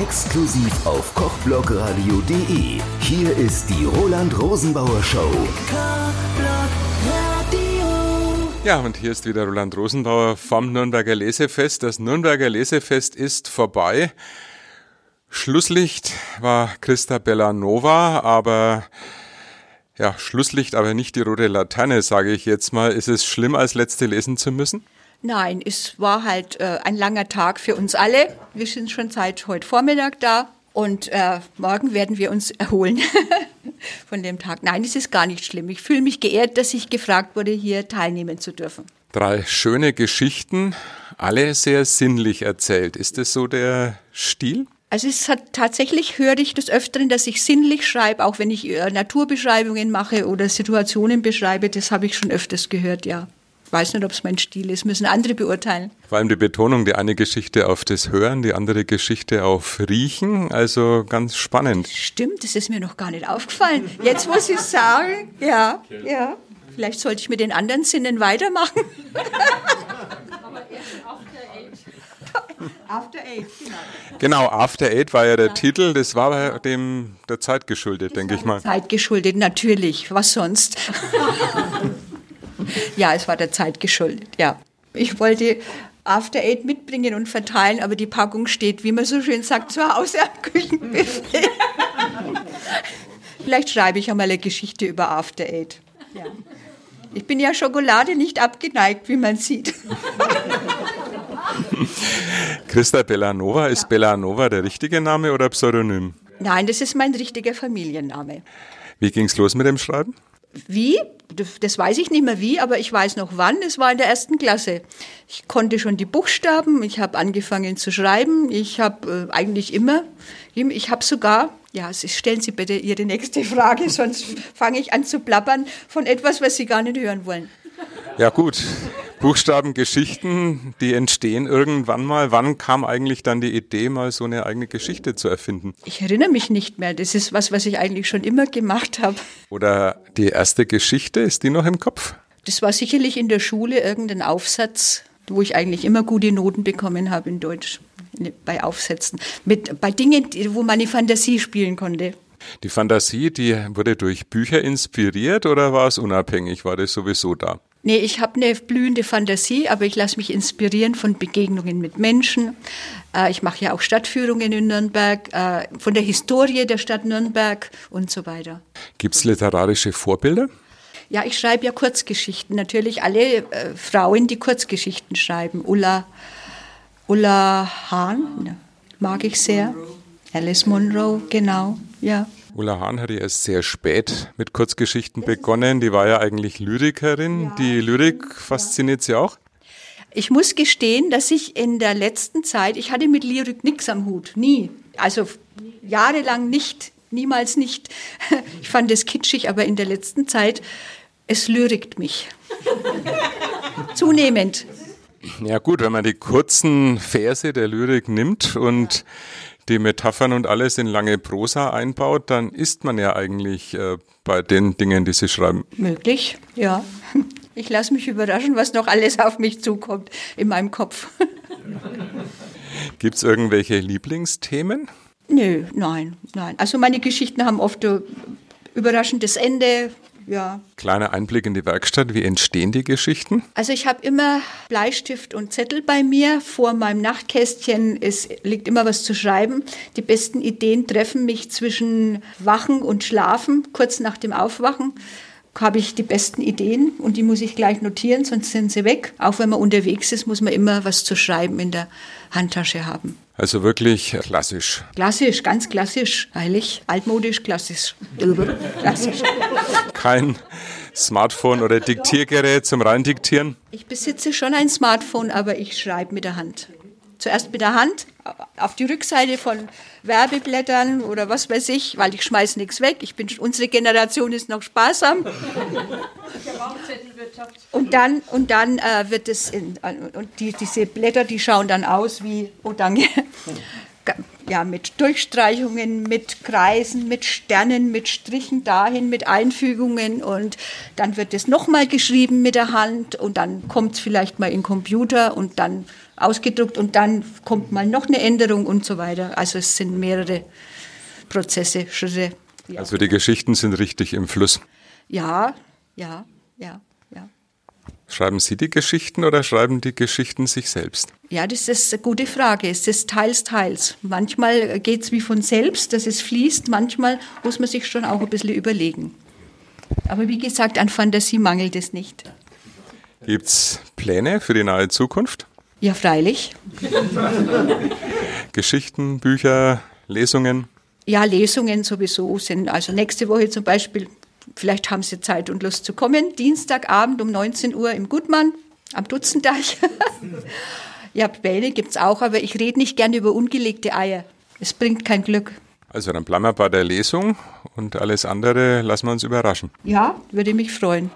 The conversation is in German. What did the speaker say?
Exklusiv auf kochblogradio.de. Hier ist die Roland Rosenbauer Show. Ja, und hier ist wieder Roland Rosenbauer vom Nürnberger Lesefest. Das Nürnberger Lesefest ist vorbei. Schlusslicht war Christa Bellanova, aber ja, Schlusslicht, aber nicht die rote Laterne, sage ich jetzt mal. Ist es schlimm, als letzte lesen zu müssen? Nein, es war halt äh, ein langer Tag für uns alle. Wir sind schon seit heute Vormittag da und äh, morgen werden wir uns erholen von dem Tag. Nein, es ist gar nicht schlimm. Ich fühle mich geehrt, dass ich gefragt wurde, hier teilnehmen zu dürfen. Drei schöne Geschichten, alle sehr sinnlich erzählt. Ist das so der Stil? Also es hat tatsächlich höre ich des Öfteren, dass ich sinnlich schreibe, auch wenn ich äh, Naturbeschreibungen mache oder Situationen beschreibe. Das habe ich schon öfters gehört, ja. Ich weiß nicht, ob es mein Stil ist, müssen andere beurteilen. Vor allem die Betonung, die eine Geschichte auf das Hören, die andere Geschichte auf Riechen, also ganz spannend. Stimmt, das ist mir noch gar nicht aufgefallen. Jetzt muss ich sagen, ja, ja. Vielleicht sollte ich mit den anderen Sinnen weitermachen. After Eight, genau. Genau, After Eight war ja der ja. Titel. Das war dem der Zeit geschuldet, denke ich mal. Zeit geschuldet, natürlich. Was sonst? ja, es war der Zeit geschuldet, ja. Ich wollte After Eight mitbringen und verteilen, aber die Packung steht, wie man so schön sagt, zu Hause am Küchenbuffet. Vielleicht schreibe ich einmal eine Geschichte über After Eight. Ja. Ich bin ja Schokolade nicht abgeneigt, wie man sieht. Christa Bellanova, ist ja. Bellanova der richtige Name oder Pseudonym? Nein, das ist mein richtiger Familienname. Wie ging es los mit dem Schreiben? Wie? Das weiß ich nicht mehr wie, aber ich weiß noch wann. Es war in der ersten Klasse. Ich konnte schon die Buchstaben, ich habe angefangen zu schreiben. Ich habe äh, eigentlich immer, ich habe sogar, ja, stellen Sie bitte Ihre nächste Frage, sonst fange ich an zu plappern von etwas, was Sie gar nicht hören wollen. Ja gut, Buchstabengeschichten, die entstehen irgendwann mal. Wann kam eigentlich dann die Idee, mal so eine eigene Geschichte zu erfinden? Ich erinnere mich nicht mehr. Das ist was, was ich eigentlich schon immer gemacht habe. Oder die erste Geschichte, ist die noch im Kopf? Das war sicherlich in der Schule irgendein Aufsatz, wo ich eigentlich immer gute Noten bekommen habe in Deutsch bei Aufsätzen. Mit, bei Dingen, wo man die Fantasie spielen konnte. Die Fantasie, die wurde durch Bücher inspiriert oder war es unabhängig? War das sowieso da? Nee, ich habe eine blühende Fantasie, aber ich lasse mich inspirieren von Begegnungen mit Menschen. Äh, ich mache ja auch Stadtführungen in Nürnberg, äh, von der Historie der Stadt Nürnberg und so weiter. Gibt es literarische Vorbilder? Ja, ich schreibe ja Kurzgeschichten. Natürlich alle äh, Frauen, die Kurzgeschichten schreiben. Ulla, Ulla Hahn mag ich sehr. Alice Munro, genau, ja. Ulla Hahn hat ja erst sehr spät mit Kurzgeschichten begonnen. Die war ja eigentlich Lyrikerin. Ja. Die Lyrik fasziniert sie auch? Ich muss gestehen, dass ich in der letzten Zeit, ich hatte mit Lyrik nichts am Hut, nie. Also jahrelang nicht, niemals nicht. Ich fand es kitschig, aber in der letzten Zeit, es lyrikt mich. Zunehmend. Ja gut, wenn man die kurzen Verse der Lyrik nimmt und die Metaphern und alles in lange Prosa einbaut, dann ist man ja eigentlich äh, bei den Dingen, die Sie schreiben. Möglich, ja. Ich lasse mich überraschen, was noch alles auf mich zukommt in meinem Kopf. Gibt es irgendwelche Lieblingsthemen? Nö, nein, nein. Also meine Geschichten haben oft ein überraschendes Ende, ja. Kleiner Einblick in die Werkstatt. Wie entstehen die Geschichten? Also ich habe immer Bleistift und Zettel bei mir. Vor meinem Nachtkästchen es liegt immer was zu schreiben. Die besten Ideen treffen mich zwischen Wachen und Schlafen, kurz nach dem Aufwachen habe ich die besten Ideen und die muss ich gleich notieren, sonst sind sie weg. Auch wenn man unterwegs ist, muss man immer was zu schreiben in der Handtasche haben. Also wirklich klassisch. Klassisch, ganz klassisch, heilig, altmodisch, klassisch. klassisch. Kein Smartphone oder Diktiergerät zum Reindiktieren? Ich besitze schon ein Smartphone, aber ich schreibe mit der Hand zuerst mit der Hand auf die Rückseite von Werbeblättern oder was weiß ich, weil ich schmeiße nichts weg. Ich bin, unsere Generation ist noch sparsam. Und dann, und dann äh, wird es, in, und die, diese Blätter, die schauen dann aus wie, oh danke, ja, mit Durchstreichungen, mit Kreisen, mit Sternen, mit Strichen dahin, mit Einfügungen und dann wird es nochmal geschrieben mit der Hand und dann kommt es vielleicht mal in den Computer und dann ausgedruckt und dann kommt mal noch eine Änderung und so weiter. Also es sind mehrere Prozesse, Schritte. Ja. Also die Geschichten sind richtig im Fluss. Ja, ja, ja. Schreiben Sie die Geschichten oder schreiben die Geschichten sich selbst? Ja, das ist eine gute Frage. Es ist teils, teils. Manchmal geht es wie von selbst, dass es fließt. Manchmal muss man sich schon auch ein bisschen überlegen. Aber wie gesagt, an Fantasie mangelt es nicht. Gibt es Pläne für die nahe Zukunft? Ja, freilich. Geschichten, Bücher, Lesungen? Ja, Lesungen sowieso sind. Also nächste Woche zum Beispiel, vielleicht haben Sie Zeit und Lust zu kommen, Dienstagabend um 19 Uhr im Gutmann am Dutzendeich. ja, Bälle gibt es auch, aber ich rede nicht gerne über ungelegte Eier. Es bringt kein Glück. Also dann bleiben wir bei der Lesung und alles andere lassen wir uns überraschen. Ja, würde mich freuen.